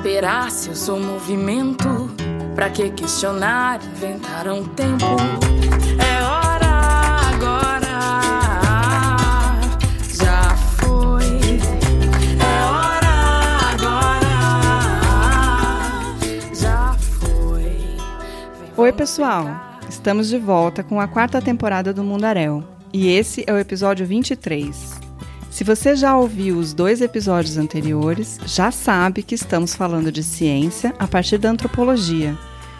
esperar se eu sou movimento? Pra que questionar, inventar um tempo? É hora agora, já foi. É hora agora, já foi. Vem Oi, pessoal! Estamos de volta com a quarta temporada do Mundaréu. E esse é o episódio 23. Se você já ouviu os dois episódios anteriores, já sabe que estamos falando de ciência a partir da antropologia,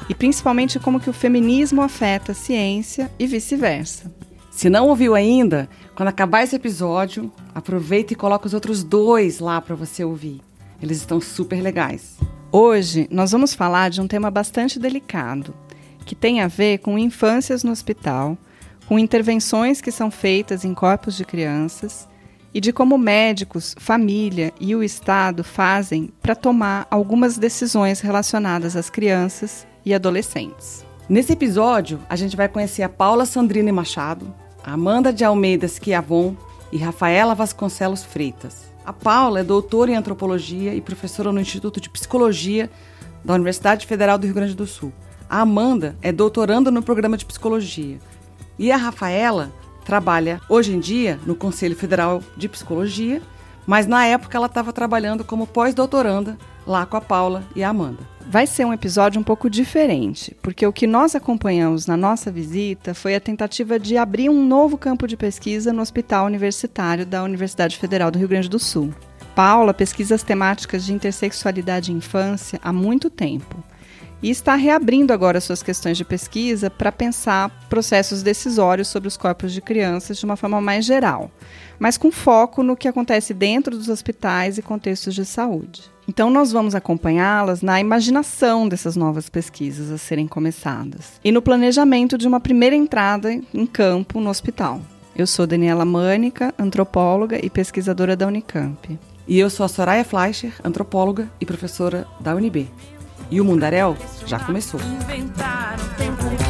e principalmente como que o feminismo afeta a ciência e vice-versa. Se não ouviu ainda, quando acabar esse episódio, aproveita e coloca os outros dois lá para você ouvir. Eles estão super legais. Hoje nós vamos falar de um tema bastante delicado, que tem a ver com infâncias no hospital, com intervenções que são feitas em corpos de crianças e de como médicos, família e o Estado fazem para tomar algumas decisões relacionadas às crianças e adolescentes. Nesse episódio, a gente vai conhecer a Paula Sandrine Machado, a Amanda de Almeida Schiavon e Rafaela Vasconcelos Freitas. A Paula é doutora em antropologia e professora no Instituto de Psicologia da Universidade Federal do Rio Grande do Sul. A Amanda é doutoranda no programa de psicologia. E a Rafaela trabalha hoje em dia no Conselho Federal de Psicologia, mas na época ela estava trabalhando como pós-doutoranda lá com a Paula e a Amanda. Vai ser um episódio um pouco diferente, porque o que nós acompanhamos na nossa visita foi a tentativa de abrir um novo campo de pesquisa no Hospital Universitário da Universidade Federal do Rio Grande do Sul. Paula pesquisa as temáticas de intersexualidade e infância há muito tempo e está reabrindo agora suas questões de pesquisa para pensar processos decisórios sobre os corpos de crianças de uma forma mais geral, mas com foco no que acontece dentro dos hospitais e contextos de saúde. Então, nós vamos acompanhá-las na imaginação dessas novas pesquisas a serem começadas e no planejamento de uma primeira entrada em campo no hospital. Eu sou Daniela Mânica, antropóloga e pesquisadora da Unicamp. E eu sou a Soraya Fleischer, antropóloga e professora da UNB. E o Mundaréu já começou. Tempo.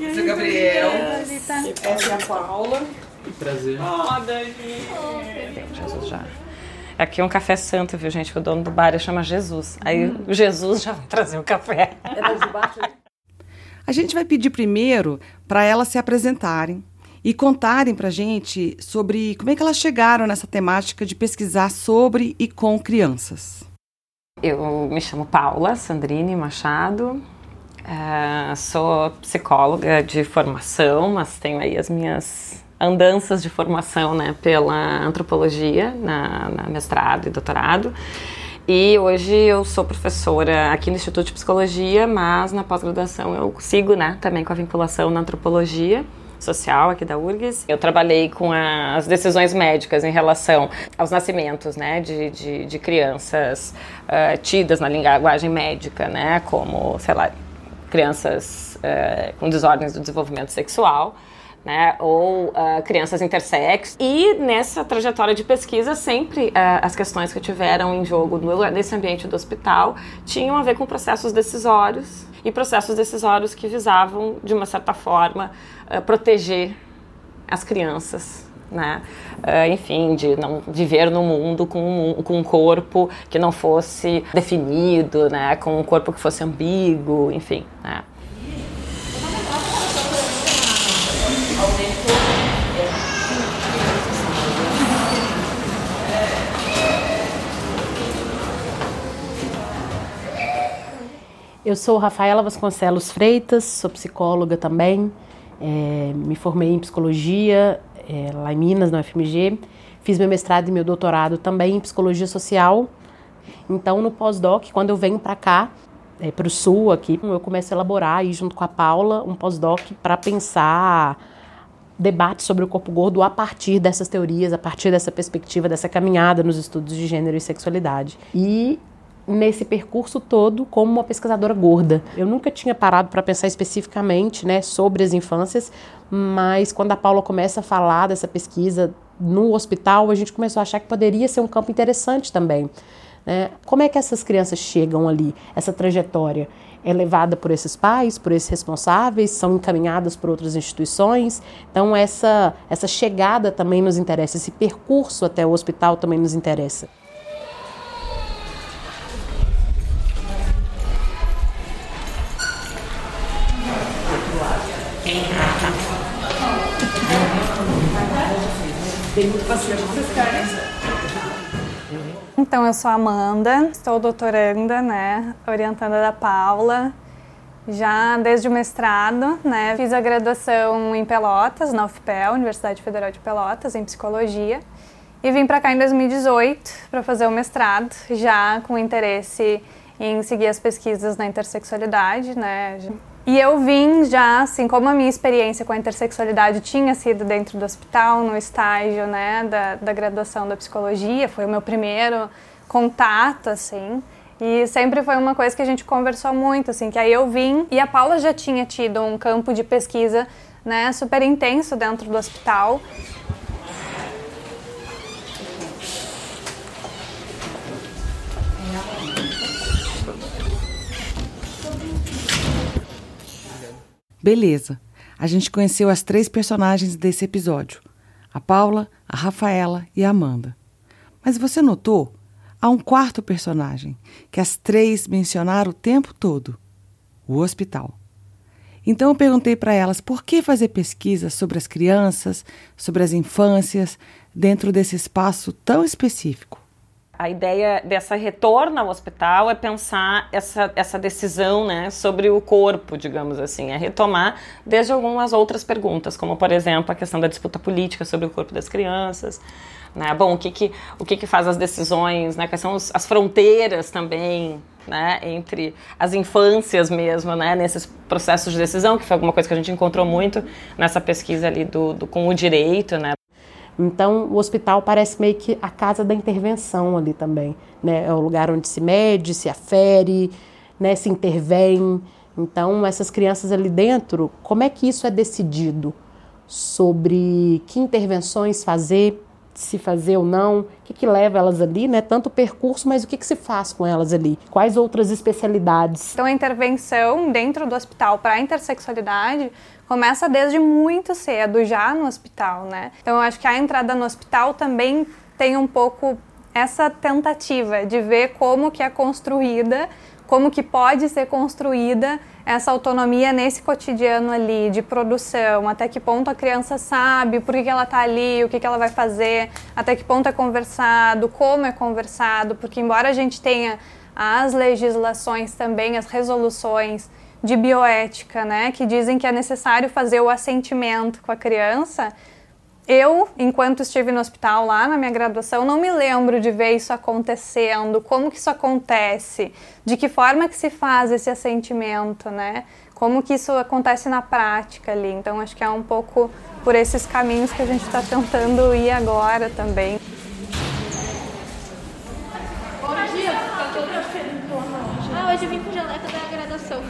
é o Gabriel. Essa é a Paula. Prazer. Ó, Dani! Jesus já. Aqui é um café santo, viu, gente? O dono do bar chama Jesus. Aí o Jesus já vai trazer o café. A gente vai pedir primeiro para elas se apresentarem e contarem para gente sobre como é que elas chegaram nessa temática de pesquisar sobre e com crianças. Eu me chamo Paula Sandrine Machado. Eh, sou psicóloga de formação, mas tenho aí as minhas andanças de formação né, pela antropologia, na, na mestrado e doutorado. E hoje eu sou professora aqui no Instituto de Psicologia, mas na pós-graduação eu sigo né, também com a vinculação na antropologia social aqui da URGS. Eu trabalhei com as decisões médicas em relação aos nascimentos né, de, de, de crianças ah, tidas na linguagem médica, né, como, sei lá, crianças eh, com desordens do desenvolvimento sexual né, ou ah, crianças intersexo. E nessa trajetória de pesquisa, sempre ah, as questões que tiveram em jogo no, nesse ambiente do hospital tinham a ver com processos decisórios e processos decisórios que visavam, de uma certa forma, ah, proteger as crianças. Né? Ah, enfim, de não viver no mundo com um, com um corpo que não fosse definido, né? com um corpo que fosse ambíguo, enfim. Né? Eu sou Rafaela Vasconcelos Freitas, sou psicóloga também. É, me formei em psicologia é, lá em Minas, na UFMG. Fiz meu mestrado e meu doutorado também em psicologia social. Então, no pós-doc, quando eu venho para cá, é, para o sul aqui, eu começo a elaborar aí junto com a Paula um pós-doc para pensar debate sobre o corpo gordo a partir dessas teorias, a partir dessa perspectiva, dessa caminhada nos estudos de gênero e sexualidade. E nesse percurso todo como uma pesquisadora gorda. Eu nunca tinha parado para pensar especificamente, né, sobre as infâncias, mas quando a Paula começa a falar dessa pesquisa no hospital, a gente começou a achar que poderia ser um campo interessante também. Né? Como é que essas crianças chegam ali, essa trajetória? É levada por esses pais, por esses responsáveis, são encaminhadas por outras instituições. Então, essa, essa chegada também nos interessa, esse percurso até o hospital também nos interessa. Muito vocês? Então, eu sou Amanda, estou doutoranda, né, orientanda da Paula, já desde o mestrado, né, fiz a graduação em Pelotas, na UFPEL, Universidade Federal de Pelotas, em Psicologia, e vim para cá em 2018 para fazer o mestrado, já com interesse em seguir as pesquisas na intersexualidade, né, e eu vim já, assim, como a minha experiência com a intersexualidade tinha sido dentro do hospital, no estágio, né, da, da graduação da psicologia, foi o meu primeiro contato, assim, e sempre foi uma coisa que a gente conversou muito, assim, que aí eu vim e a Paula já tinha tido um campo de pesquisa, né, super intenso dentro do hospital, Beleza. A gente conheceu as três personagens desse episódio: a Paula, a Rafaela e a Amanda. Mas você notou? Há um quarto personagem que as três mencionaram o tempo todo: o hospital. Então eu perguntei para elas por que fazer pesquisas sobre as crianças, sobre as infâncias, dentro desse espaço tão específico. A ideia dessa retorno ao hospital é pensar essa, essa decisão né, sobre o corpo, digamos assim, é retomar desde algumas outras perguntas, como por exemplo a questão da disputa política sobre o corpo das crianças. Né? Bom, o que, que, o que, que faz as decisões, né? quais são os, as fronteiras também né, entre as infâncias mesmo, né, nesses processos de decisão, que foi alguma coisa que a gente encontrou muito nessa pesquisa ali do, do com o direito, né, então, o hospital parece meio que a casa da intervenção ali também, né? É o lugar onde se mede, se afere, né? Se intervém. Então, essas crianças ali dentro, como é que isso é decidido? Sobre que intervenções fazer, se fazer ou não, o que, que leva elas ali, né? Tanto o percurso, mas o que, que se faz com elas ali? Quais outras especialidades? Então, a intervenção dentro do hospital para a intersexualidade começa desde muito cedo, já no hospital, né? Então eu acho que a entrada no hospital também tem um pouco essa tentativa de ver como que é construída, como que pode ser construída essa autonomia nesse cotidiano ali de produção, até que ponto a criança sabe por que, ela está ali, o que, que ela vai fazer, até que ponto é conversado, como é conversado, porque embora a gente tenha as legislações também, as resoluções de bioética, né, que dizem que é necessário fazer o assentimento com a criança. Eu, enquanto estive no hospital lá na minha graduação, não me lembro de ver isso acontecendo, como que isso acontece, de que forma que se faz esse assentimento, né? Como que isso acontece na prática ali. Então, acho que é um pouco por esses caminhos que a gente está tentando ir agora também. Bom dia, Ah, hoje eu vim com jaleca da graduação.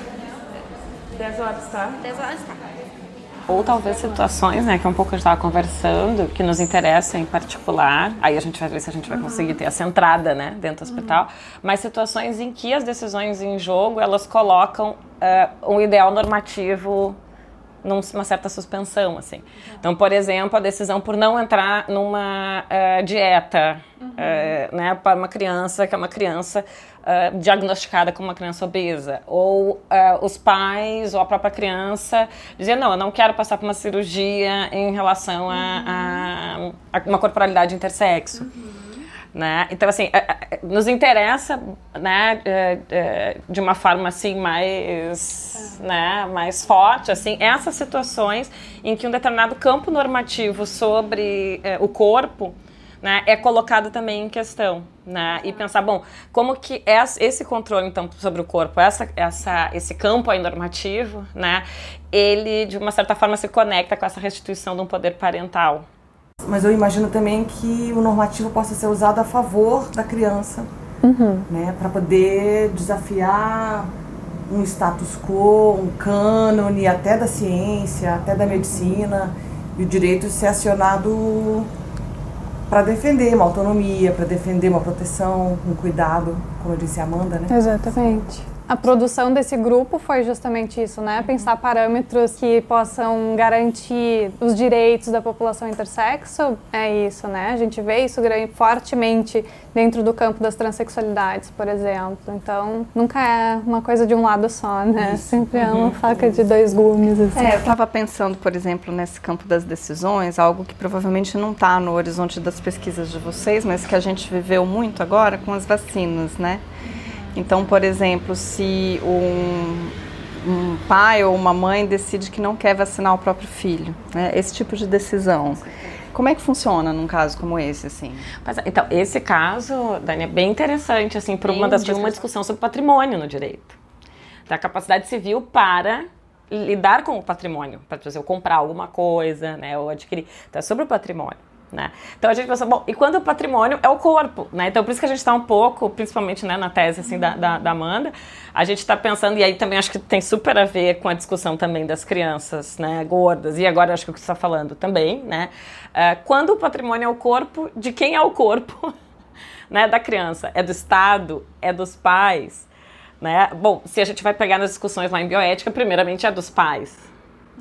10 horas, tá? 10 horas, tá. Ou talvez situações, né, que é um pouco a gente estava conversando, que nos interessam em particular. Aí a gente vai ver se a gente vai conseguir ter essa entrada, né, dentro do hospital. Mas situações em que as decisões em jogo, elas colocam uh, um ideal normativo numa certa suspensão, assim. Então, por exemplo, a decisão por não entrar numa uh, dieta, uhum. uh, né, para uma criança que é uma criança uh, diagnosticada como uma criança obesa, ou os pais ou a própria criança dizer não, eu não quero passar por uma cirurgia em relação a, a, a uma corporalidade intersexo. Né? Então, assim, nos interessa né, de uma forma assim mais, né, mais forte assim, essas situações em que um determinado campo normativo sobre o corpo né, é colocado também em questão, né, e pensar, bom, como que esse controle então sobre o corpo, essa, essa, esse campo aí normativo, né, ele de uma certa forma se conecta com essa restituição de um poder parental. Mas eu imagino também que o normativo possa ser usado a favor da criança, uhum. né, para poder desafiar um status quo, um cânone, até da ciência, até da medicina, e o direito ser acionado para defender uma autonomia, para defender uma proteção, um cuidado, como disse a Amanda, né? Exatamente. A produção desse grupo foi justamente isso, né? Pensar parâmetros que possam garantir os direitos da população intersexo é isso, né? A gente vê isso fortemente dentro do campo das transexualidades, por exemplo. Então, nunca é uma coisa de um lado só, né? Isso. Sempre é uma faca de dois gumes. Assim. É, eu estava pensando, por exemplo, nesse campo das decisões, algo que provavelmente não está no horizonte das pesquisas de vocês, mas que a gente viveu muito agora com as vacinas, né? Então, por exemplo, se um, um pai ou uma mãe decide que não quer vacinar o próprio filho, né? esse tipo de decisão. Como é que funciona num caso como esse, assim? É, então, esse caso, Dani, é bem interessante, assim, por uma das de uma discussão sobre patrimônio no direito. Da capacidade civil para lidar com o patrimônio, para, por exemplo, comprar alguma coisa, né, ou adquirir. Então, é sobre o patrimônio. Né? Então a gente pensa, bom, e quando o patrimônio é o corpo, né? Então por isso que a gente está um pouco, principalmente né, na tese assim, da, da, da Amanda, a gente está pensando, e aí também acho que tem super a ver com a discussão também das crianças né, gordas, e agora acho que o que você está falando também, né? Uh, quando o patrimônio é o corpo, de quem é o corpo né, da criança? É do Estado? É dos pais? Né? Bom, se a gente vai pegar nas discussões lá em bioética, primeiramente é dos pais.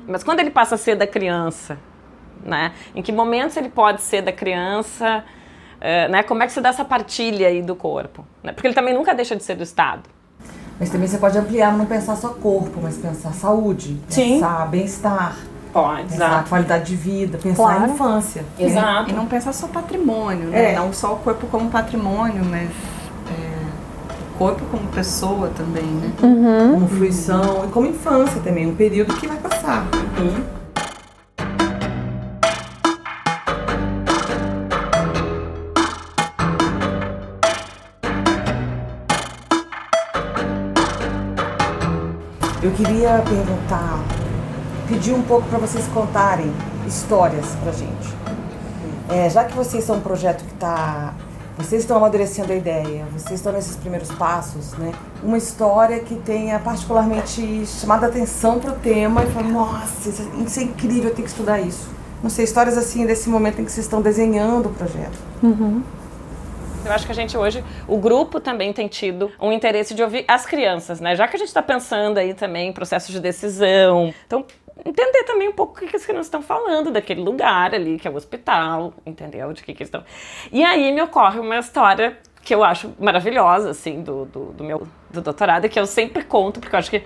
Mas quando ele passa a ser da criança, né? Em que momentos ele pode ser da criança, uh, né? Como é que se dá essa partilha aí do corpo? Né? Porque ele também nunca deixa de ser do Estado. Mas também você pode ampliar, não pensar só corpo, mas pensar saúde, Sim. pensar bem-estar. Pode, pensar exato. qualidade de vida, pensar claro. infância. Exato. E não pensar só patrimônio, né? É. Não só o corpo como patrimônio, mas é, o corpo como pessoa também, né? Uhum. Como fruição e como infância também, um período que vai passar. Uhum. Eu queria perguntar, pedir um pouco para vocês contarem histórias para gente. É, já que vocês são um projeto que está vocês estão amadurecendo a ideia, vocês estão nesses primeiros passos, né? Uma história que tenha particularmente chamado a atenção para o tema e falar, nossa, isso é incrível, eu tenho que estudar isso. Não sei, histórias assim desse momento em que vocês estão desenhando o projeto. Uhum. Eu acho que a gente hoje, o grupo também tem tido um interesse de ouvir as crianças, né? Já que a gente está pensando aí também em processo de decisão. Então, entender também um pouco o que, que as crianças estão falando daquele lugar ali, que é o hospital, entendeu? De que, que estão. E aí me ocorre uma história que eu acho maravilhosa, assim, do, do, do meu do doutorado, que eu sempre conto, porque eu acho que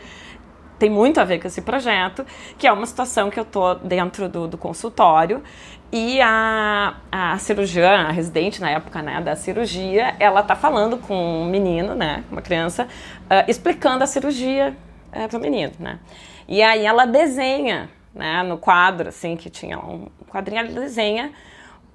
tem muito a ver com esse projeto, que é uma situação que eu tô dentro do, do consultório e a, a cirurgiã, a residente na época né, da cirurgia, ela tá falando com um menino, né, uma criança, uh, explicando a cirurgia uh, para o menino, né. E aí ela desenha, né, no quadro, assim, que tinha um quadrinho, ela desenha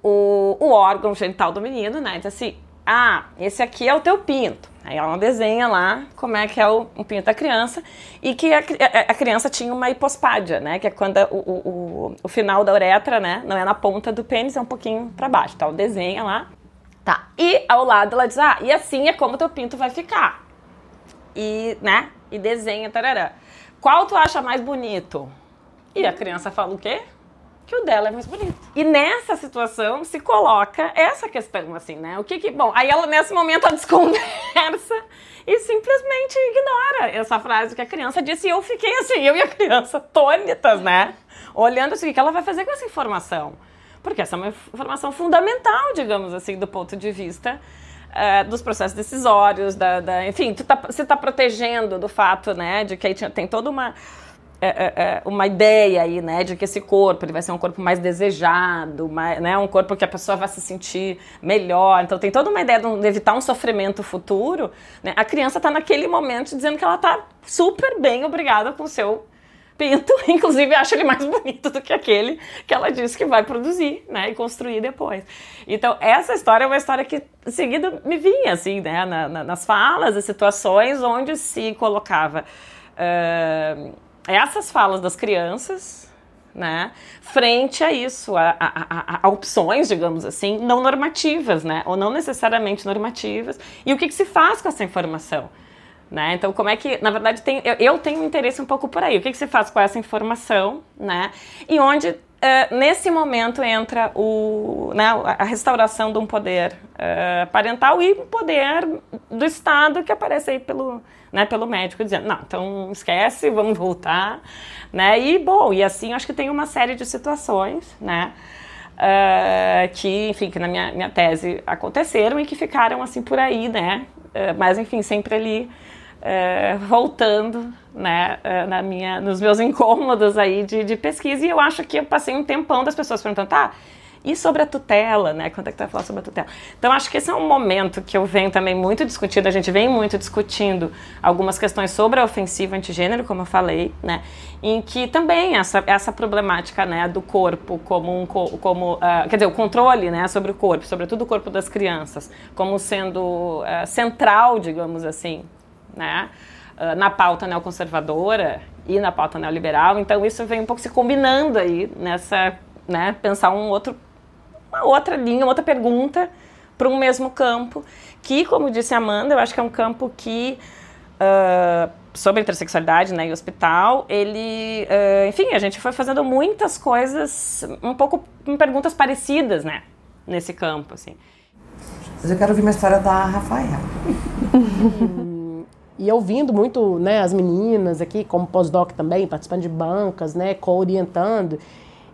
o, o órgão genital do menino, né, diz assim, ah, esse aqui é o teu pinto. Aí ela desenha lá como é que é o, o pinto da criança e que a, a, criança tinha uma hipospádia, né? Que é quando o, o, o, final da uretra, né? Não é na ponta do pênis, é um pouquinho para baixo. Então desenha lá. Tá. E ao lado ela diz, ah, e assim é como teu pinto vai ficar. E, né? E desenha, tarará. Qual tu acha mais bonito? E a criança fala o quê? Que o dela é mais bonito. E nessa situação se coloca essa questão, assim, né? O que que. Bom, aí ela nesse momento ela desconversa e simplesmente ignora essa frase que a criança disse. E eu fiquei assim, eu e a criança tônitas, né? Olhando assim, o que ela vai fazer com essa informação? Porque essa é uma informação fundamental, digamos assim, do ponto de vista. Uh, dos processos decisórios, da, da enfim, tu tá, está protegendo do fato, né, de que aí tem toda uma é, é, é, uma ideia aí, né, de que esse corpo ele vai ser um corpo mais desejado, mais, né, um corpo que a pessoa vai se sentir melhor. Então tem toda uma ideia de, de evitar um sofrimento futuro. Né? A criança está naquele momento dizendo que ela está super bem, obrigada com o seu pinto, inclusive acha ele mais bonito do que aquele que ela disse que vai produzir, né, e construir depois. Então essa história é uma história que seguida me vinha assim, né, na, na, nas falas, e situações onde se colocava uh, essas falas das crianças, né, frente a isso, a, a, a, opções, digamos assim, não normativas, né, ou não necessariamente normativas, e o que, que se faz com essa informação. Né? Então, como é que, na verdade, tem, eu, eu tenho interesse um pouco por aí. O que, que se faz com essa informação, né? E onde, uh, nesse momento, entra o, né, a restauração de um poder uh, parental e um poder do Estado que aparece aí pelo, né, pelo médico dizendo, não, então esquece, vamos voltar, né, e bom, e assim acho que tem uma série de situações, né, uh, que, enfim, que na minha, minha tese aconteceram e que ficaram assim por aí, né, uh, mas enfim, sempre ali uh, voltando, né, na minha, nos meus incômodos aí de, de pesquisa. E eu acho que eu passei um tempão das pessoas perguntando, tá, e sobre a tutela, né? Quando é que tu vai falar sobre a tutela? Então, acho que esse é um momento que eu venho também muito discutindo, a gente vem muito discutindo algumas questões sobre a ofensiva antigênero, como eu falei, né? Em que também essa, essa problemática, né, do corpo como um, como, uh, quer dizer, o controle, né, sobre o corpo, sobretudo o corpo das crianças, como sendo uh, central, digamos assim, né? Uh, na pauta neoconservadora e na pauta neoliberal, então isso vem um pouco se combinando aí nessa, né, pensar um outro uma outra linha, uma outra pergunta para um mesmo campo, que, como disse a Amanda, eu acho que é um campo que, uh, sobre intersexualidade né, e hospital, ele, uh, enfim, a gente foi fazendo muitas coisas, um pouco perguntas parecidas, né, nesse campo, assim. Mas eu quero ouvir uma história da Rafaela. e ouvindo muito né, as meninas aqui, como pós-doc também, participando de bancas, né, co-orientando,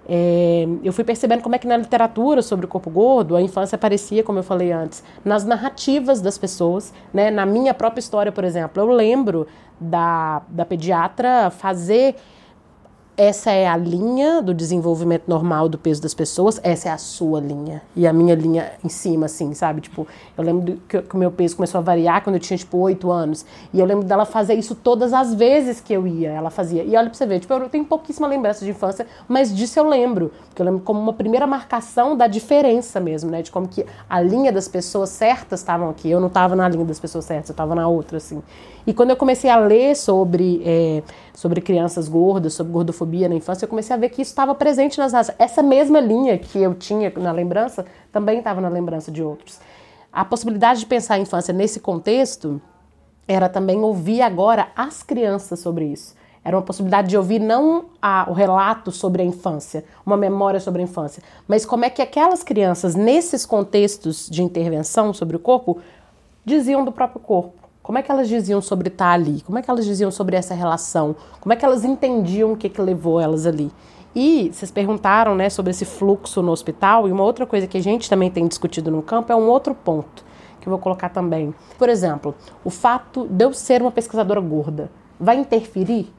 é, eu fui percebendo como é que na literatura sobre o corpo gordo a infância aparecia, como eu falei antes, nas narrativas das pessoas, né? Na minha própria história, por exemplo, eu lembro da, da pediatra fazer essa é a linha do desenvolvimento normal do peso das pessoas, essa é a sua linha. E a minha linha em cima, assim, sabe? Tipo, eu lembro que, o meu peso começou a variar quando eu tinha, tipo, oito anos. E eu lembro dela fazer isso todas as vezes que eu ia, ela fazia. E olha pra você ver, tipo, eu tenho pouquíssima lembrança de infância, mas disso eu lembro. Porque eu lembro como uma primeira marcação da diferença mesmo, né? De como que a linha das pessoas certas estavam aqui. Eu não estava na linha das pessoas certas, eu estava na outra, assim. E quando eu comecei a ler sobre, é, sobre crianças gordas, sobre gordofobia na infância, eu comecei a ver que isso estava presente nas raças. Essa mesma linha que eu tinha na lembrança também estava na lembrança de outros. A possibilidade de pensar a infância nesse contexto era também ouvir agora as crianças sobre isso. Era uma possibilidade de ouvir não a, o relato sobre a infância, uma memória sobre a infância, mas como é que aquelas crianças, nesses contextos de intervenção sobre o corpo, diziam do próprio corpo. Como é que elas diziam sobre estar ali? Como é que elas diziam sobre essa relação? Como é que elas entendiam o que, que levou elas ali? E vocês perguntaram né, sobre esse fluxo no hospital, e uma outra coisa que a gente também tem discutido no campo é um outro ponto que eu vou colocar também. Por exemplo, o fato de eu ser uma pesquisadora gorda vai interferir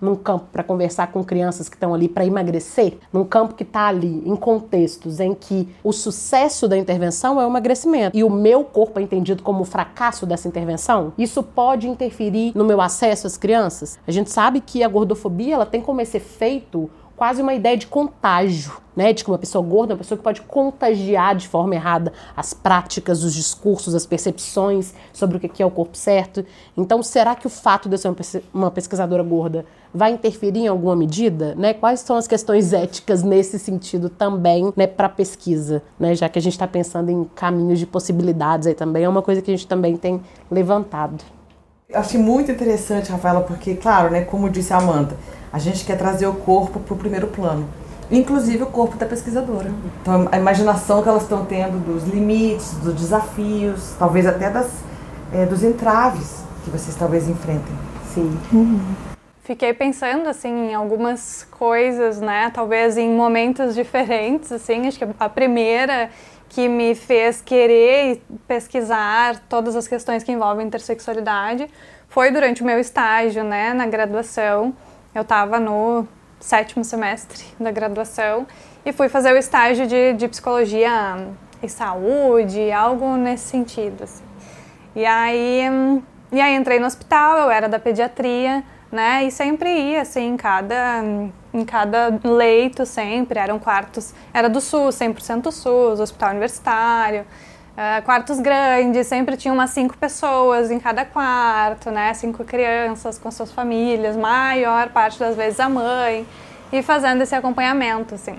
num campo para conversar com crianças que estão ali para emagrecer, num campo que está ali em contextos em que o sucesso da intervenção é o emagrecimento e o meu corpo é entendido como o fracasso dessa intervenção, isso pode interferir no meu acesso às crianças. A gente sabe que a gordofobia ela tem como esse efeito quase uma ideia de contágio, né? De que uma pessoa gorda é uma pessoa que pode contagiar de forma errada as práticas, os discursos, as percepções sobre o que é o corpo certo. Então, será que o fato de eu ser uma pesquisadora gorda vai interferir em alguma medida? Né? Quais são as questões éticas nesse sentido também né, para a pesquisa? Né? Já que a gente está pensando em caminhos de possibilidades aí também, é uma coisa que a gente também tem levantado. Eu achei muito interessante, Rafaela, porque, claro, né, como disse a Amanda, a gente quer trazer o corpo para o primeiro plano. Inclusive o corpo da pesquisadora. Então, a imaginação que elas estão tendo dos limites, dos desafios, talvez até das, é, dos entraves que vocês talvez enfrentem. Sim. Uhum. Fiquei pensando assim em algumas coisas, né? Talvez em momentos diferentes, assim. Acho que a primeira que me fez querer pesquisar todas as questões que envolvem intersexualidade foi durante o meu estágio, né, na graduação eu estava no sétimo semestre da graduação e fui fazer o estágio de, de psicologia e saúde, algo nesse sentido. Assim. E aí, e aí entrei no hospital, eu era da pediatria, né? E sempre ia, assim, em cada, em cada leito, sempre. Eram quartos, era do SUS, 100% SUS, hospital universitário. Uh, quartos grandes, sempre tinha umas cinco pessoas em cada quarto, né? Cinco crianças com suas famílias, maior parte das vezes a mãe, e fazendo esse acompanhamento, assim.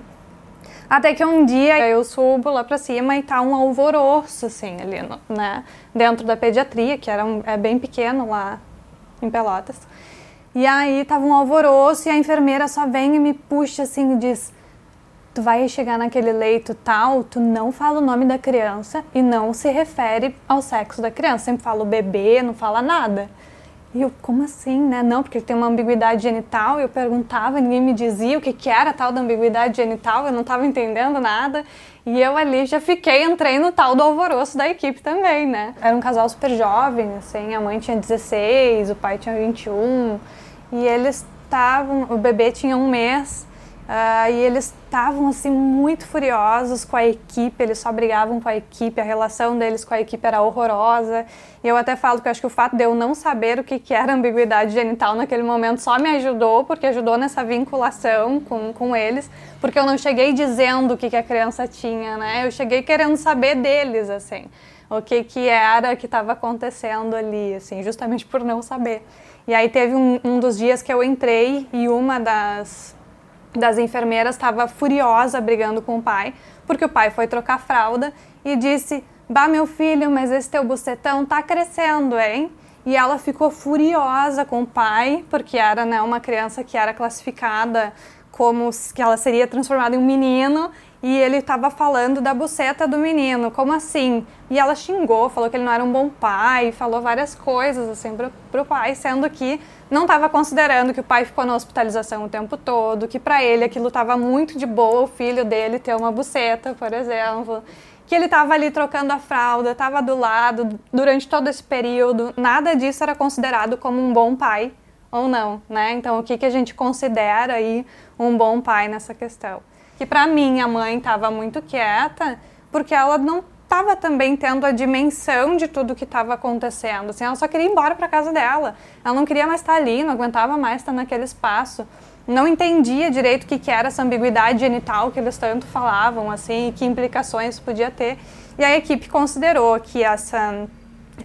Até que um dia eu subo lá pra cima e tá um alvoroço, assim, ali, né? Dentro da pediatria, que era um, é bem pequeno lá em Pelotas. E aí tava um alvoroço e a enfermeira só vem e me puxa assim e diz: Tu vai chegar naquele leito tal, tu não fala o nome da criança e não se refere ao sexo da criança. Sempre fala o bebê, não fala nada. E eu, como assim, né? Não, porque tem uma ambiguidade genital. Eu perguntava, ninguém me dizia o que, que era tal da ambiguidade genital, eu não estava entendendo nada. E eu ali já fiquei, entrei no tal do alvoroço da equipe também, né? Era um casal super jovem, assim, a mãe tinha 16, o pai tinha 21. E eles estavam, o bebê tinha um mês Uh, e eles estavam assim muito furiosos com a equipe, eles só brigavam com a equipe, a relação deles com a equipe era horrorosa. E eu até falo que acho que o fato de eu não saber o que, que era ambiguidade genital naquele momento só me ajudou, porque ajudou nessa vinculação com, com eles, porque eu não cheguei dizendo o que, que a criança tinha, né? Eu cheguei querendo saber deles, assim, o que, que era que estava acontecendo ali, assim, justamente por não saber. E aí teve um, um dos dias que eu entrei e uma das das enfermeiras estava furiosa brigando com o pai, porque o pai foi trocar fralda e disse: Bah, meu filho, mas esse teu bucetão tá crescendo, hein? E ela ficou furiosa com o pai, porque era né, uma criança que era classificada como que ela seria transformada em um menino e ele estava falando da buceta do menino, como assim? E ela xingou, falou que ele não era um bom pai, falou várias coisas assim pro, pro pai, sendo que não estava considerando que o pai ficou na hospitalização o tempo todo, que para ele aquilo estava muito de boa, o filho dele ter uma buceta, por exemplo, que ele estava ali trocando a fralda, estava do lado durante todo esse período, nada disso era considerado como um bom pai ou não, né? Então o que que a gente considera aí um bom pai nessa questão? que para mim a mãe estava muito quieta, porque ela não estava também tendo a dimensão de tudo que estava acontecendo. Assim, ela só queria ir embora para casa dela. Ela não queria mais estar ali, não aguentava mais estar naquele espaço. Não entendia direito o que, que era essa ambiguidade genital que eles tanto falavam, assim, e que implicações podia ter. E a equipe considerou que essa,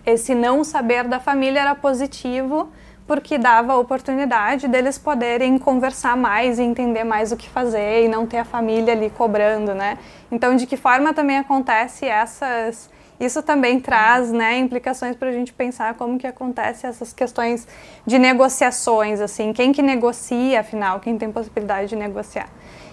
esse não saber da família era positivo porque dava a oportunidade deles poderem conversar mais e entender mais o que fazer e não ter a família ali cobrando, né? Então, de que forma também acontece essas isso também traz né, implicações para a gente pensar como que acontece essas questões de negociações, assim, quem que negocia, afinal, quem tem possibilidade de negociar.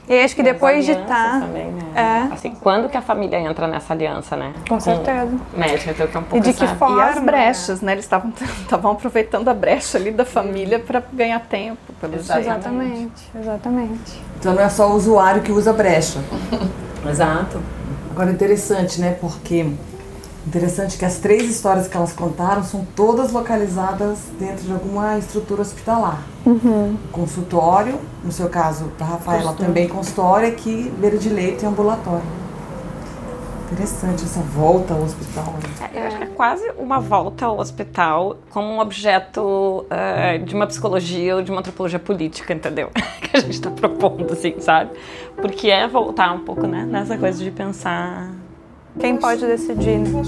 E acho que depois de estar. Tá, também, né? é. Assim, quando que a família entra nessa aliança, né? Com certeza. Médica, então, que é um pouco E de que essa... forma? E as brechas, né? Eles estavam aproveitando a brecha ali da família para ganhar tempo, pelo Exatamente, exatamente. Então não é só o usuário que usa brecha. Exato. Agora interessante, né? Porque Interessante que as três histórias que elas contaram são todas localizadas dentro de alguma estrutura hospitalar. Uhum. Consultório, no seu caso, para Rafaela consultório. também consultório, aqui beira de leito e ambulatório. Interessante essa volta ao hospital. Né? É, eu acho que é quase uma volta ao hospital como um objeto uh, de uma psicologia ou de uma antropologia política, entendeu? que a gente está propondo, assim, sabe? Porque é voltar um pouco, né, nessa coisa de pensar quem pode decidir? Né?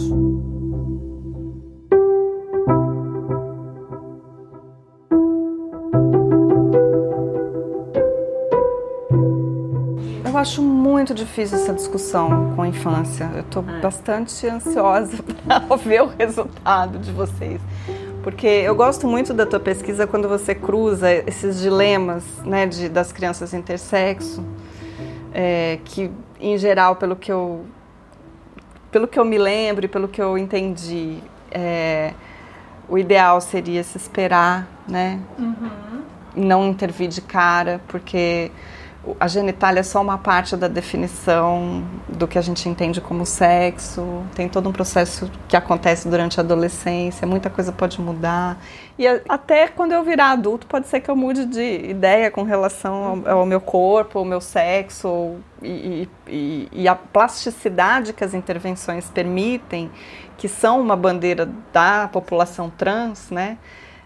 Eu acho muito difícil essa discussão com a infância. Eu estou é. bastante ansiosa para ver o resultado de vocês. Porque eu gosto muito da tua pesquisa quando você cruza esses dilemas né, de, das crianças intersexo, é, que, em geral, pelo que eu pelo que eu me lembro e pelo que eu entendi, é, o ideal seria se esperar, né? Uhum. Não intervir de cara, porque a genitália é só uma parte da definição do que a gente entende como sexo. Tem todo um processo que acontece durante a adolescência, muita coisa pode mudar. E até quando eu virar adulto, pode ser que eu mude de ideia com relação ao, ao meu corpo, ao meu sexo. E, e, e a plasticidade que as intervenções permitem, que são uma bandeira da população trans, né?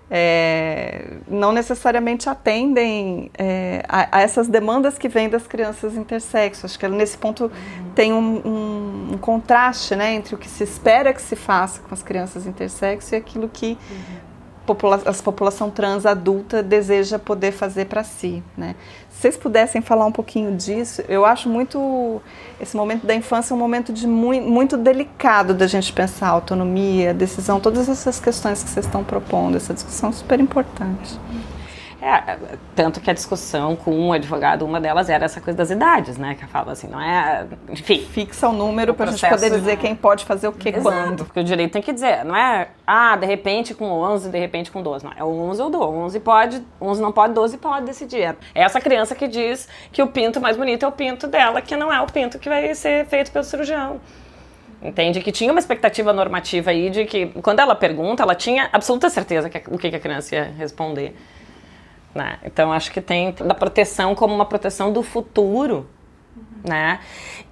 É, não necessariamente atendem é, a, a, essas demandas que vêm das crianças intersexo. Acho que nesse ponto uhum. tem um, um, um, contraste né, entre o que se espera que se faça com as crianças intersexo e aquilo que uhum popula a população trans adulta deseja poder fazer para si. Né? Se vocês pudessem falar um pouquinho disso, eu acho muito esse momento da infância um momento de muito, muito delicado da gente pensar autonomia, decisão, todas essas questões que vocês estão propondo, essa discussão é super importante. É, tanto que a discussão com um advogado, uma delas era essa coisa das idades, né? Que fala assim, não é. Enfim. Fixa o número para a gente poder dizer quem pode fazer o que Exato, quando. Porque o direito tem que dizer, não é, ah, de repente com 11, de repente com 12. Não, é 11 ou 12. 11 pode, 11 não pode, 12 pode decidir. É essa criança que diz que o pinto mais bonito é o pinto dela, que não é o pinto que vai ser feito pelo cirurgião. Entende? Que tinha uma expectativa normativa aí de que, quando ela pergunta, ela tinha absoluta certeza que, o que a criança ia responder. Né? Então acho que tem da proteção como uma proteção do futuro, uhum. né?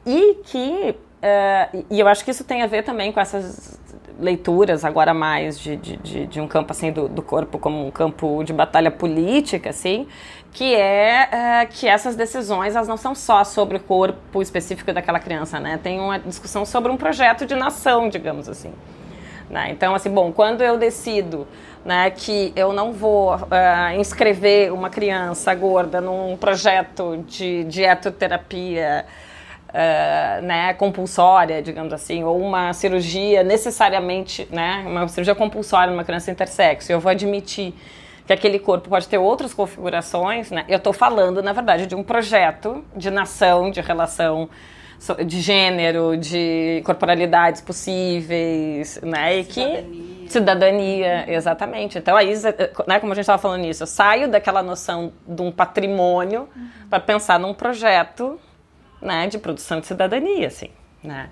E que uh, e eu acho que isso tem a ver também com essas leituras agora mais de, de, de, de um campo assim do, do, corpo como um campo de batalha política, assim, que é uh, que essas decisões elas não são só sobre o corpo específico daquela criança, né? Tem uma discussão sobre um projeto de nação, digamos assim. Né? Então, assim, bom, quando eu decido né, que eu não vou uh, inscrever uma criança gorda num projeto de dietoterapia uh, né, compulsória, digamos assim, ou uma cirurgia necessariamente, né, uma cirurgia compulsória numa criança intersexo, eu vou admitir que aquele corpo pode ter outras configurações, né, eu estou falando, na verdade, de um projeto de nação, de relação de gênero, de corporalidades possíveis, né? E que cidadania, exatamente. Então aí, né, como a gente estava falando nisso, eu saio daquela noção de um patrimônio uhum. para pensar num projeto, né, de produção de cidadania, assim, né?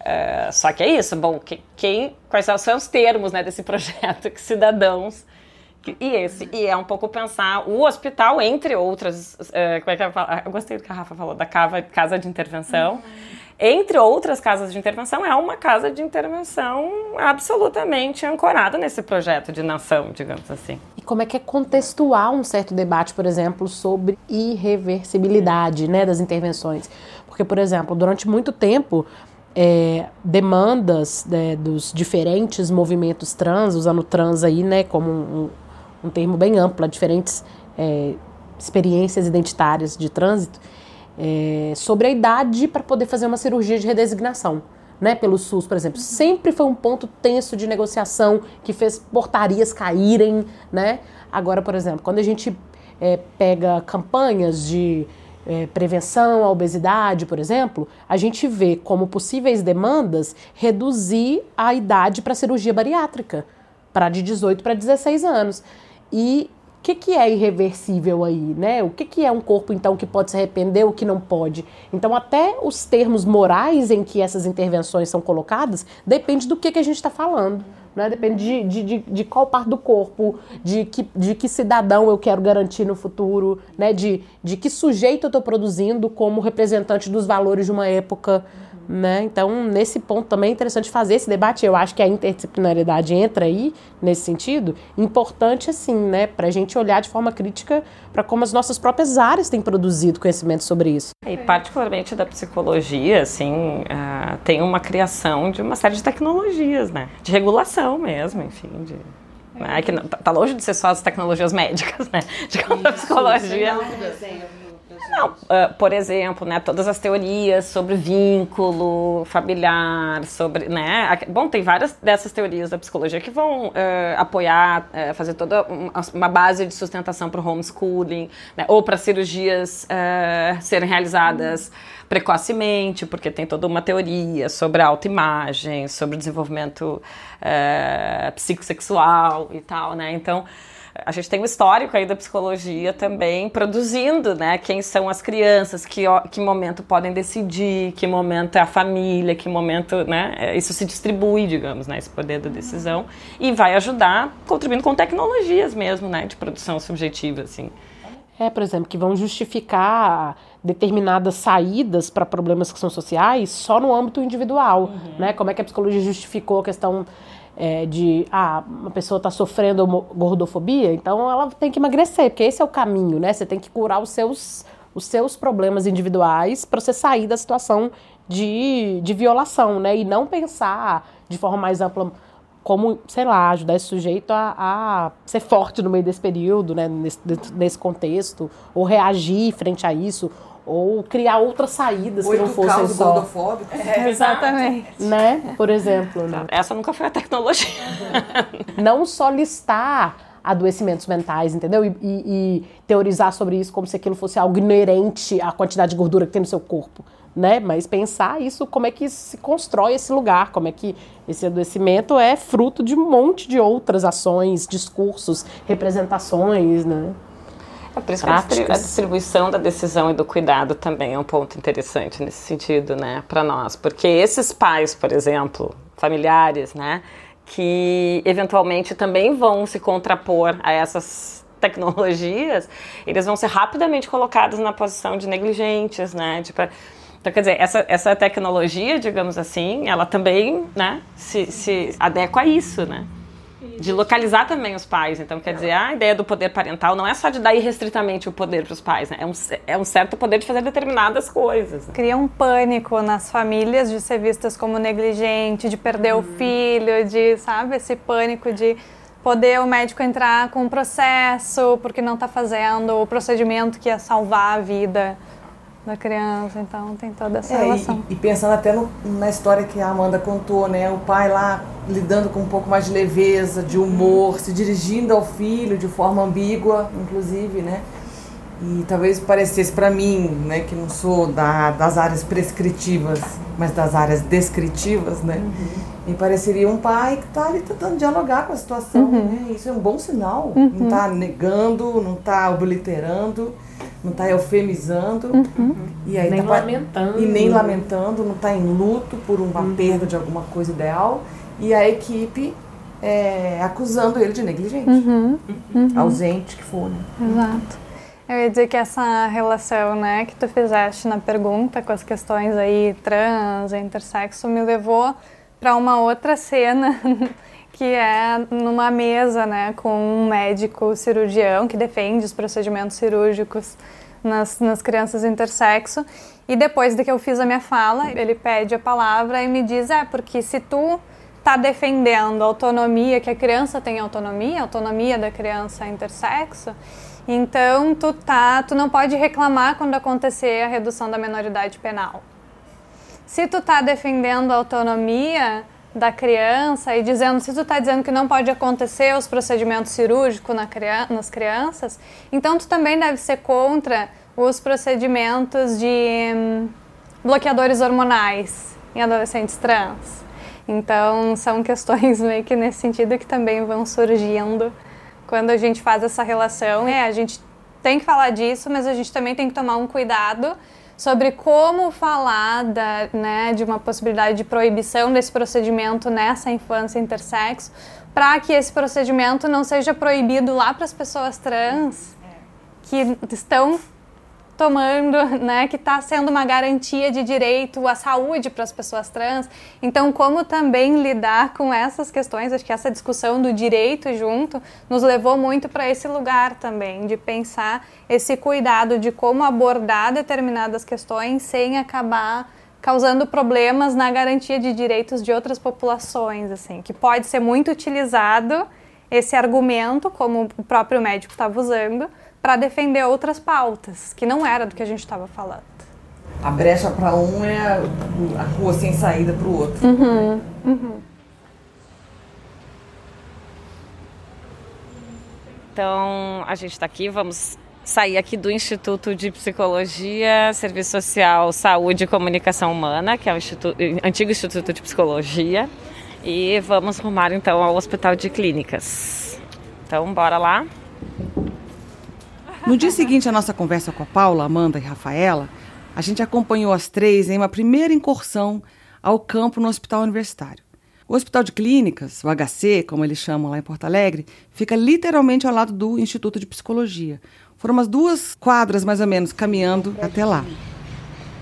Uh, só que é isso, bom, que, quem, quais são os termos né, desse projeto que cidadãos e esse, e é um pouco pensar o hospital, entre outras. Uh, como é que eu, falo? eu gostei do que a Rafa falou, da cava, casa de intervenção. Uhum. Entre outras casas de intervenção, é uma casa de intervenção absolutamente ancorada nesse projeto de nação, digamos assim. E como é que é contextuar um certo debate, por exemplo, sobre irreversibilidade né, das intervenções? Porque, por exemplo, durante muito tempo, é, demandas né, dos diferentes movimentos trans, usando trans aí, né, como um, um termo bem amplo, diferentes é, experiências identitárias de trânsito, é, sobre a idade para poder fazer uma cirurgia de redesignação. Né, pelo SUS, por exemplo, sempre foi um ponto tenso de negociação que fez portarias caírem, né? Agora, por exemplo, quando a gente é, pega campanhas de é, prevenção à obesidade, por exemplo, a gente vê como possíveis demandas reduzir a idade para cirurgia bariátrica, para de 18 para 16 anos. E o que, que é irreversível aí, né? O que, que é um corpo, então, que pode se arrepender, o que não pode? Então, até os termos morais em que essas intervenções são colocadas, depende do que, que a gente está falando. Né? Depende de, de, de, de, qual parte do corpo, de que, de que cidadão eu quero garantir no futuro, né? de, de que sujeito eu estou produzindo como representante dos valores de uma época. Né? Então, nesse ponto também é interessante fazer esse debate. Eu acho que a interdisciplinaridade entra aí nesse sentido. Importante, assim, né, para a gente olhar de forma crítica para como as nossas próprias áreas têm produzido conhecimento sobre isso. E particularmente da psicologia, assim, uh, tem uma criação de uma série de tecnologias, né, de regulação mesmo, enfim, de né, que tá, tá longe de ser só as tecnologias médicas, né? De como a psicologia. Não, uh, por exemplo, né, todas as teorias sobre vínculo familiar, sobre, né, bom, tem várias dessas teorias da psicologia que vão uh, apoiar, uh, fazer toda uma base de sustentação para o homeschooling, né, ou para cirurgias serem realizadas precocemente, porque tem toda uma teoria sobre a autoimagem, sobre o desenvolvimento psicossexual e tal, né, então a gente tem um histórico aí da psicologia também produzindo, né? Quem são as crianças, que, que momento podem decidir, que momento é a família, que momento, né? É, isso se distribui, digamos, né? Esse poder da decisão e vai ajudar contribuindo com tecnologias mesmo, né? De produção subjetiva, assim. É, por exemplo, que vão justificar determinadas saídas para problemas que são sociais só no âmbito individual, uhum. né? Como é que a psicologia justificou a questão é, de ah, uma pessoa está sofrendo gordofobia, então ela tem que emagrecer, porque esse é o caminho, né? Você tem que curar os seus, os seus problemas individuais para você sair da situação de, de violação, né? E não pensar de forma mais ampla como, sei lá, ajudar esse sujeito a, a ser forte no meio desse período, né? Nesse, nesse contexto, ou reagir frente a isso, ou criar outras saídas que não fossem só. É, exatamente. Né? Por exemplo. Né? Essa nunca foi a tecnologia. não só listar adoecimentos mentais, entendeu? E, e, e, teorizar sobre isso como se aquilo fosse algo inerente à quantidade de gordura que tem no seu corpo, né? Mas pensar isso, como é que se constrói esse lugar, como é que esse adoecimento é fruto de um monte de outras ações, discursos, representações, né? É por isso que a distribuição da decisão e do cuidado também é um ponto interessante nesse sentido, né, para nós. Porque esses pais, por exemplo, familiares, né, que eventualmente também vão se contrapor a essas tecnologias, eles vão ser rapidamente colocados na posição de negligentes, né, de, então, quer dizer, essa, essa tecnologia, digamos assim, ela também né, se, se adequa a isso, né? De localizar também os pais. Então, quer dizer, a ideia do poder parental não é só de dar irrestritamente o poder para os pais, né? É um, é um certo poder de fazer determinadas coisas. Né? Cria um pânico nas famílias de ser vistas como negligente, de perder uhum. o filho, de, sabe, esse pânico de poder o médico entrar com um processo porque não está fazendo o procedimento que ia salvar a vida da criança, então tem toda essa é, relação. E, e, pensando até no, na história que a Amanda contou, né? O pai lá lidando com um pouco mais de leveza, de humor, se dirigindo ao filho de forma ambígua, inclusive, né? E talvez parecesse para mim, né, que não sou da, das áreas prescritivas, mas das áreas descritivas, né? Uhum. Me pareceria um pai que está ali tentando dialogar com a situação, uhum. né? Isso é um bom sinal. Uhum. Não está negando, não está obliterando não está eufemizando uhum. e aí nem tá, lamentando e nem lamentando, não está em luto por uma uhum. perda de alguma coisa ideal e a equipe é, acusando ele de negligente, uhum. uhum. ausente que for. Né? Exato. Eu ia dizer que essa relação, né, que tu fizeste na pergunta com as questões aí trans, intersexo, me levou para uma outra cena que é numa mesa, né, com um médico cirurgião que defende os procedimentos cirúrgicos nas, nas crianças intersexo. E depois de que eu fiz a minha fala, ele pede a palavra e me diz: é, porque se tu tá defendendo a autonomia, que a criança tem autonomia, a autonomia da criança intersexo, então tu, tá, tu não pode reclamar quando acontecer a redução da menoridade penal. Se tu tá defendendo a autonomia, da criança e dizendo se tu está dizendo que não pode acontecer os procedimentos cirúrgicos na, nas crianças, então tu também deve ser contra os procedimentos de hum, bloqueadores hormonais em adolescentes trans. Então são questões meio que nesse sentido que também vão surgindo quando a gente faz essa relação. É, a gente tem que falar disso, mas a gente também tem que tomar um cuidado sobre como falar da, né, de uma possibilidade de proibição desse procedimento nessa infância intersexo, para que esse procedimento não seja proibido lá para as pessoas trans que estão tomando, né, que está sendo uma garantia de direito à saúde para as pessoas trans. Então, como também lidar com essas questões? Acho que essa discussão do direito junto nos levou muito para esse lugar também, de pensar esse cuidado de como abordar determinadas questões sem acabar causando problemas na garantia de direitos de outras populações, assim, que pode ser muito utilizado esse argumento, como o próprio médico estava usando, para defender outras pautas, que não era do que a gente estava falando. A brecha para um é a, a, rua sem saída para o outro. Uhum, uhum. Então, a gente está aqui, vamos sair aqui do Instituto de Psicologia, Serviço Social, Saúde e Comunicação Humana, que é o instituto, antigo Instituto de Psicologia, e vamos rumar então ao Hospital de Clínicas. Então, bora lá. No dia seguinte à nossa conversa com a Paula, Amanda e Rafaela, a gente acompanhou as três em uma primeira incursão ao campo no Hospital Universitário. O Hospital de Clínicas, o HC, como eles chamam lá em Porto Alegre, fica literalmente ao lado do Instituto de Psicologia. Foram umas duas quadras, mais ou menos, caminhando até lá.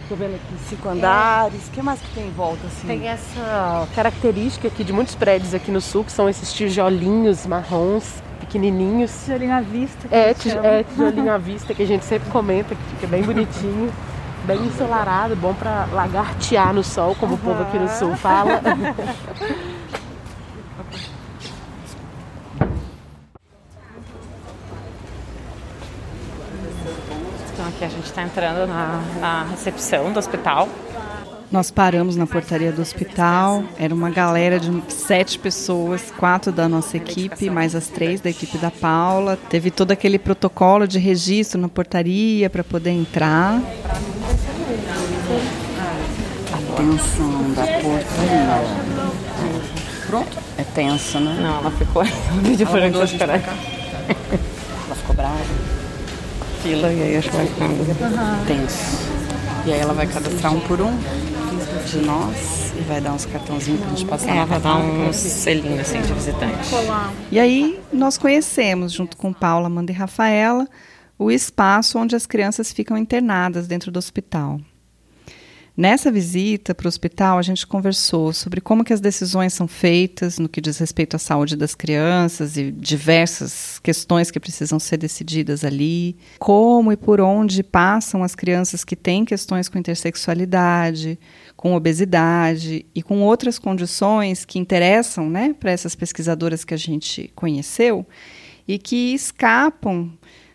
Estou vendo aqui cinco andares. O que mais que tem em volta? Assim? Tem essa característica aqui de muitos prédios aqui no sul, que são esses tijolinhos marrons, pequenininhos. Tijolinho à vista. É, tij é, tijolinho à vista, que a gente sempre comenta, que fica bem bonitinho. bem ensolarado, bom para lagartear no sol, como uhum. o povo aqui no sul fala. Então aqui a gente está entrando na, na recepção do hospital. Nós paramos na portaria do hospital. Era uma galera de sete pessoas, quatro da nossa equipe, mais as três da equipe da Paula. Teve todo aquele protocolo de registro na portaria para poder entrar. Atenção da portaria. Pronto? É tenso, né? Não, ela ficou. O vídeo foi ela esperar. Ela ficou brava. Fila e aí acho que vai ficando tenso. E aí ela vai cadastrar um por um de nós e vai dar uns cartãozinhos pra gente passar. Ela vai dar um selinho assim de visitante. E aí nós conhecemos, junto com Paula, Amanda e Rafaela, o espaço onde as crianças ficam internadas dentro do hospital. Nessa visita para o hospital, a gente conversou sobre como que as decisões são feitas no que diz respeito à saúde das crianças e diversas questões que precisam ser decididas ali, como e por onde passam as crianças que têm questões com intersexualidade, com obesidade e com outras condições que interessam né, para essas pesquisadoras que a gente conheceu e que escapam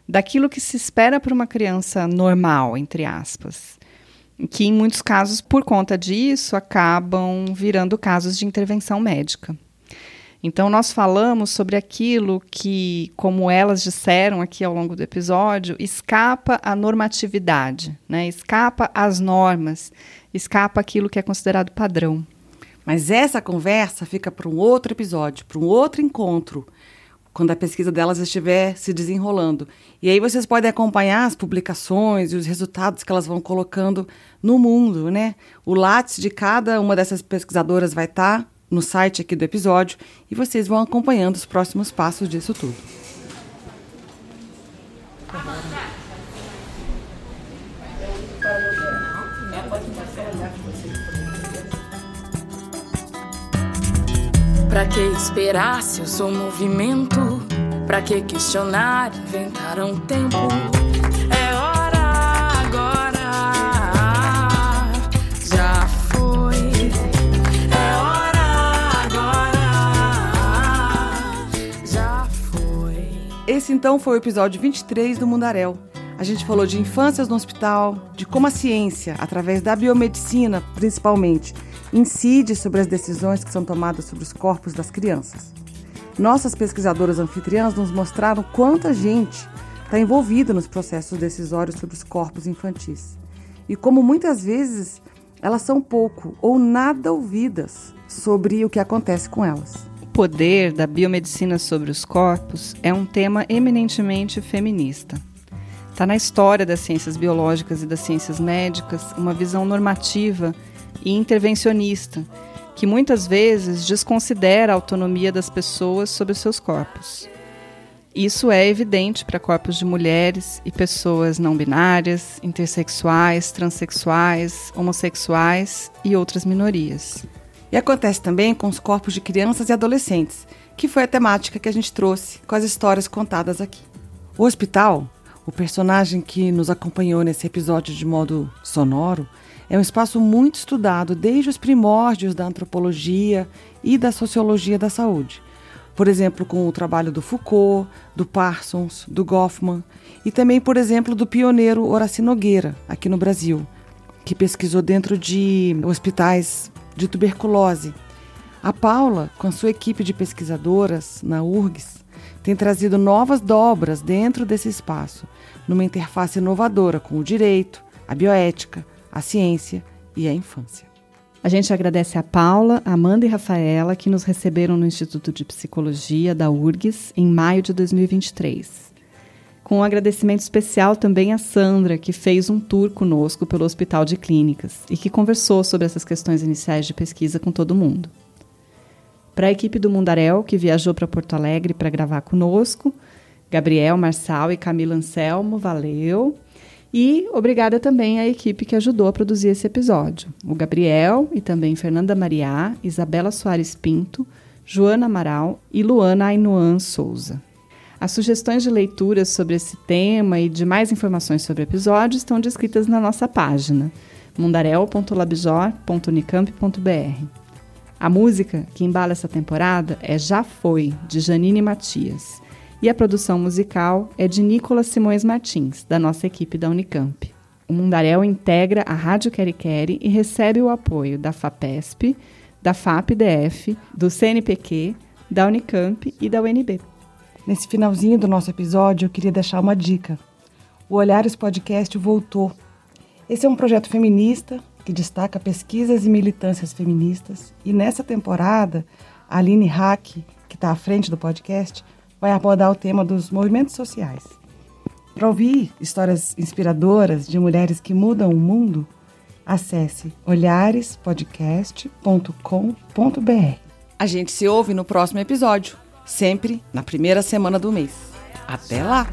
daquilo que se espera para uma criança normal, entre aspas que em muitos casos, por conta disso, acabam virando casos de intervenção médica. Então, nós falamos sobre aquilo que, como elas disseram aqui ao longo do episódio, escapa à normatividade, né? escapa às normas, escapa aquilo que é considerado padrão. Mas essa conversa fica para um outro episódio, para um outro encontro quando a pesquisa delas estiver se desenrolando. E aí vocês podem acompanhar as publicações e os resultados que elas vão colocando no mundo, né? O látice de cada uma dessas pesquisadoras vai estar tá no site aqui do episódio e vocês vão acompanhando os próximos passos disso tudo. Pra que esperar se eu sou movimento? Pra que questionar, inventar um tempo? É hora agora, já foi. É hora agora, já foi. Esse então foi o episódio 23 do Mundaréu. A gente falou de infâncias no hospital, de como a ciência, através da biomedicina principalmente, incide sobre as decisões que são tomadas sobre os corpos das crianças. Nossas pesquisadoras anfitriãs nos mostraram quanta gente está envolvida nos processos decisórios sobre os corpos infantis e como muitas vezes elas são pouco ou nada ouvidas sobre o que acontece com elas. O poder da biomedicina sobre os corpos é um tema eminentemente feminista. Está na história das ciências biológicas e das ciências médicas uma visão normativa e intervencionista, que muitas vezes desconsidera a autonomia das pessoas sobre seus corpos. Isso é evidente para corpos de mulheres e pessoas não binárias, intersexuais, transexuais, homossexuais e outras minorias. E acontece também com os corpos de crianças e adolescentes, que foi a temática que a gente trouxe com as histórias contadas aqui. O hospital, o personagem que nos acompanhou nesse episódio de modo sonoro, é um espaço muito estudado desde os primórdios da antropologia e da sociologia da saúde. Por exemplo, com o trabalho do Foucault, do Parsons, do Goffman e também, por exemplo, do pioneiro Horaci Nogueira, aqui no Brasil, que pesquisou dentro de hospitais de tuberculose. A Paula, com a sua equipe de pesquisadoras na URGS, tem trazido novas dobras dentro desse espaço, numa interface inovadora com o direito, a bioética, a ciência e a infância. A gente agradece a Paula, Amanda e Rafaela que nos receberam no Instituto de Psicologia da URGS em maio de 2023. Com um agradecimento especial também a Sandra, que fez um tour conosco pelo Hospital de Clínicas e que conversou sobre essas questões iniciais de pesquisa com todo mundo. Para a equipe do Mundarel, que viajou para Porto Alegre para gravar conosco, Gabriel, Marçal e Camila Anselmo, valeu. E obrigada também à equipe que ajudou a produzir esse episódio. O Gabriel e também Fernanda Mariá, Isabela Soares Pinto, Joana Amaral e Luana Ainuan Souza. As sugestões de leituras sobre esse tema e de mais informações sobre o episódio estão descritas na nossa página mundarel.labjor.unicamp.br. A música que embala essa temporada é Já Foi, de Janine Matias. E a produção musical é de Nicolas Simões Martins, da nossa equipe da Unicamp. O Mundarel integra a Rádio Queri Queri e recebe o apoio da FAPESP, da FAPDF, do CNPq, da Unicamp e da UNB. Nesse finalzinho do nosso episódio, eu queria deixar uma dica. O Olhares Podcast voltou. Esse é um projeto feminista que destaca pesquisas e militâncias feministas. E nessa temporada, a Aline Hack, que está à frente do podcast, vai abordar o tema dos movimentos sociais. Para ouvir histórias inspiradoras de mulheres que mudam o mundo, acesse olharespodcast.com.br. A gente se ouve no próximo episódio sempre na primeira semana do mês. Até lá!